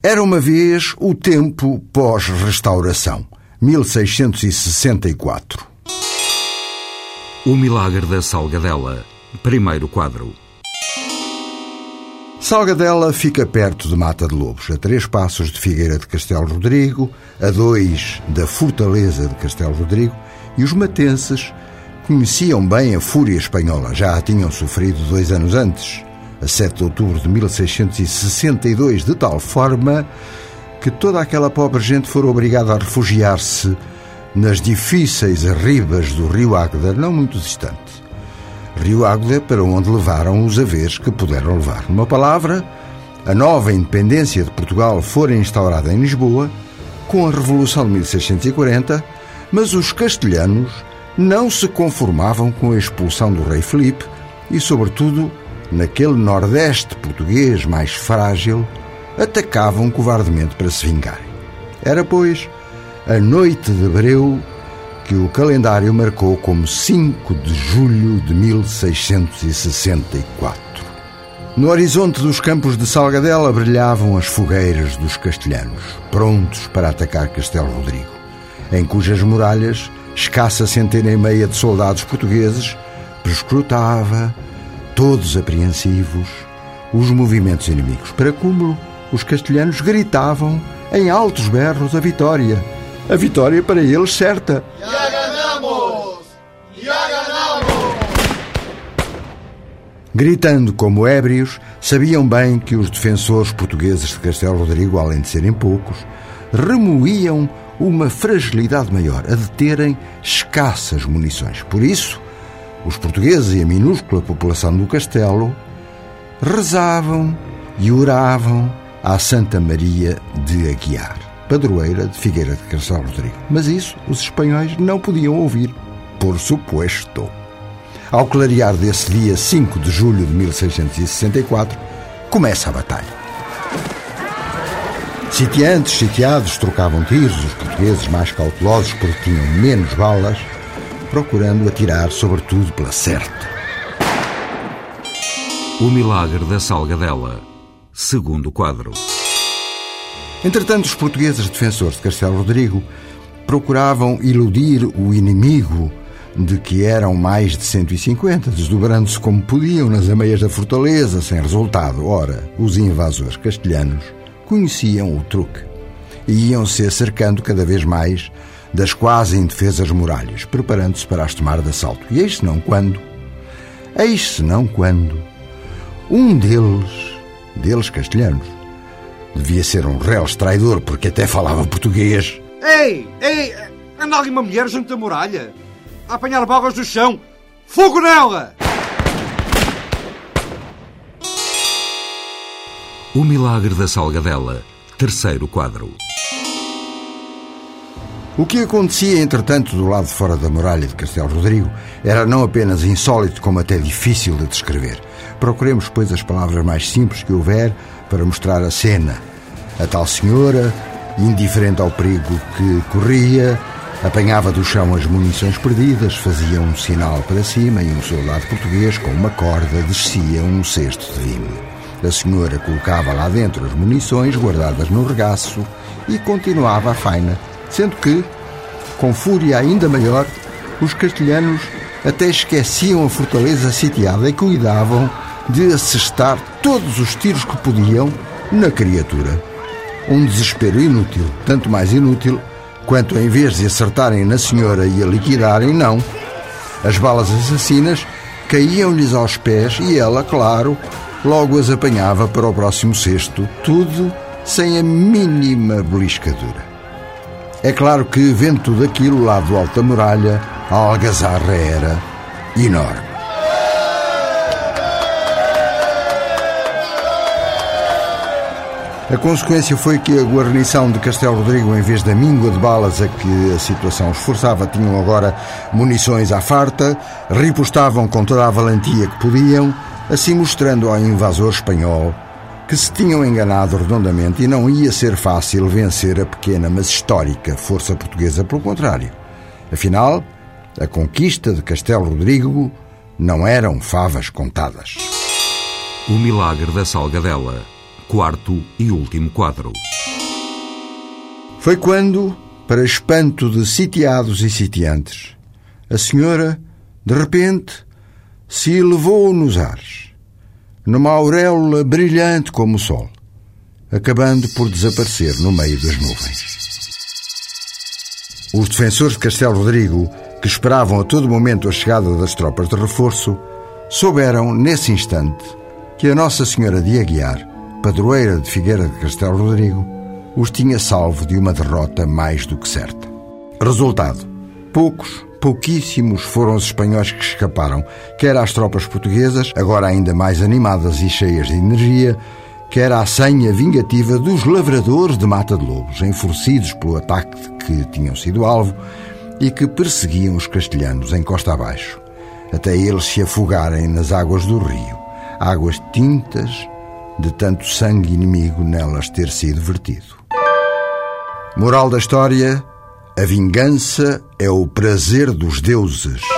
Era uma vez o tempo pós-restauração, 1664. O Milagre da Salgadela, primeiro quadro. Salgadela fica perto de Mata de Lobos, a três passos de Figueira de Castelo Rodrigo, a dois da Fortaleza de Castelo Rodrigo, e os matenses conheciam bem a fúria espanhola, já a tinham sofrido dois anos antes a 7 de outubro de 1662, de tal forma que toda aquela pobre gente for obrigada a refugiar-se nas difíceis ribas do rio Águeda, não muito distante. Rio Águeda para onde levaram os haveres que puderam levar. Numa palavra, a nova independência de Portugal fora instaurada em Lisboa com a Revolução de 1640, mas os castelhanos não se conformavam com a expulsão do rei Felipe e, sobretudo, naquele Nordeste português mais frágil, atacavam covardemente para se vingarem. Era, pois, a noite de Abreu que o calendário marcou como 5 de julho de 1664. No horizonte dos campos de Salgadela brilhavam as fogueiras dos castelhanos, prontos para atacar Castelo Rodrigo, em cujas muralhas escassa centena e meia de soldados portugueses prescrutava todos apreensivos, os movimentos inimigos. Para cúmulo, os castelhanos gritavam em altos berros a vitória. A vitória para eles certa. Já ganhamos! Já ganhamos! Gritando como ébrios, sabiam bem que os defensores portugueses de Castelo Rodrigo, além de serem poucos, remoíam uma fragilidade maior, a de terem escassas munições. Por isso, os portugueses e a minúscula população do castelo rezavam e oravam à Santa Maria de Aguiar, padroeira de Figueira de Castelo Rodrigo. Mas isso os espanhóis não podiam ouvir, por suposto. Ao clarear desse dia 5 de julho de 1664, começa a batalha. Sitiantes, sitiados, trocavam tiros, os portugueses mais cautelosos porque tinham menos balas, procurando atirar sobretudo pela certa. O Milagre da Salgadela, segundo quadro. Entretanto, os portugueses defensores de Castelo Rodrigo procuravam iludir o inimigo de que eram mais de 150, desdobrando-se como podiam nas ameias da fortaleza, sem resultado. Ora, os invasores castelhanos conheciam o truque e iam-se acercando cada vez mais das quase indefesas muralhas, preparando-se para as tomar de assalto. E eis não quando, eis não quando, um deles, deles castelhanos, devia ser um reles traidor porque até falava português. Ei, ei, anda ali uma mulher junto da muralha, a apanhar balas do chão. Fogo nela! O Milagre da Salgadela, terceiro quadro. O que acontecia, entretanto, do lado de fora da muralha de Castelo Rodrigo era não apenas insólito, como até difícil de descrever. Procuremos, pois, as palavras mais simples que houver para mostrar a cena. A tal senhora, indiferente ao perigo que corria, apanhava do chão as munições perdidas, fazia um sinal para cima e um soldado português, com uma corda, descia um cesto de vinho. A senhora colocava lá dentro as munições guardadas no regaço e continuava a faina sendo que, com fúria ainda maior, os castelhanos até esqueciam a fortaleza sitiada e cuidavam de assestar todos os tiros que podiam na criatura. Um desespero inútil, tanto mais inútil quanto em vez de acertarem na senhora e a liquidarem, não. As balas assassinas caíam-lhes aos pés e ela, claro, logo as apanhava para o próximo cesto, tudo sem a mínima beliscadura. É claro que, vendo tudo aquilo lá do alto da muralha, a algazarra era enorme. A consequência foi que a guarnição de Castelo Rodrigo, em vez da míngua de balas a que a situação esforçava, tinham agora munições à farta, ripostavam com toda a valentia que podiam, assim mostrando ao invasor espanhol que se tinham enganado redondamente e não ia ser fácil vencer a pequena, mas histórica força portuguesa. Pelo contrário. Afinal, a conquista de Castelo Rodrigo não eram favas contadas. O Milagre da Salgadela, quarto e último quadro. Foi quando, para espanto de sitiados e sitiantes, a senhora, de repente, se elevou nos ares, numa auréola brilhante como o sol, acabando por desaparecer no meio das nuvens. Os defensores de Castelo Rodrigo, que esperavam a todo momento a chegada das tropas de reforço, souberam, nesse instante, que a Nossa Senhora de Aguiar, padroeira de Figueira de Castelo Rodrigo, os tinha salvo de uma derrota mais do que certa. Resultado: poucos, pouquíssimos foram os espanhóis que escaparam, quer às tropas portuguesas, agora ainda mais animadas e cheias de energia, quer à senha vingativa dos lavradores de Mata de Lobos, enfurecidos pelo ataque de que tinham sido alvo e que perseguiam os castelhanos em costa abaixo, até eles se afogarem nas águas do rio, águas tintas de tanto sangue inimigo nelas ter sido vertido. Moral da história: a vingança é o prazer dos deuses.